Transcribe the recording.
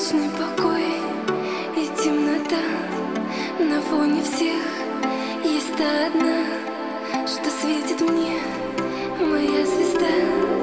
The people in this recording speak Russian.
вечный покой и темнота. На фоне всех есть та одна Что светит мне моя звезда.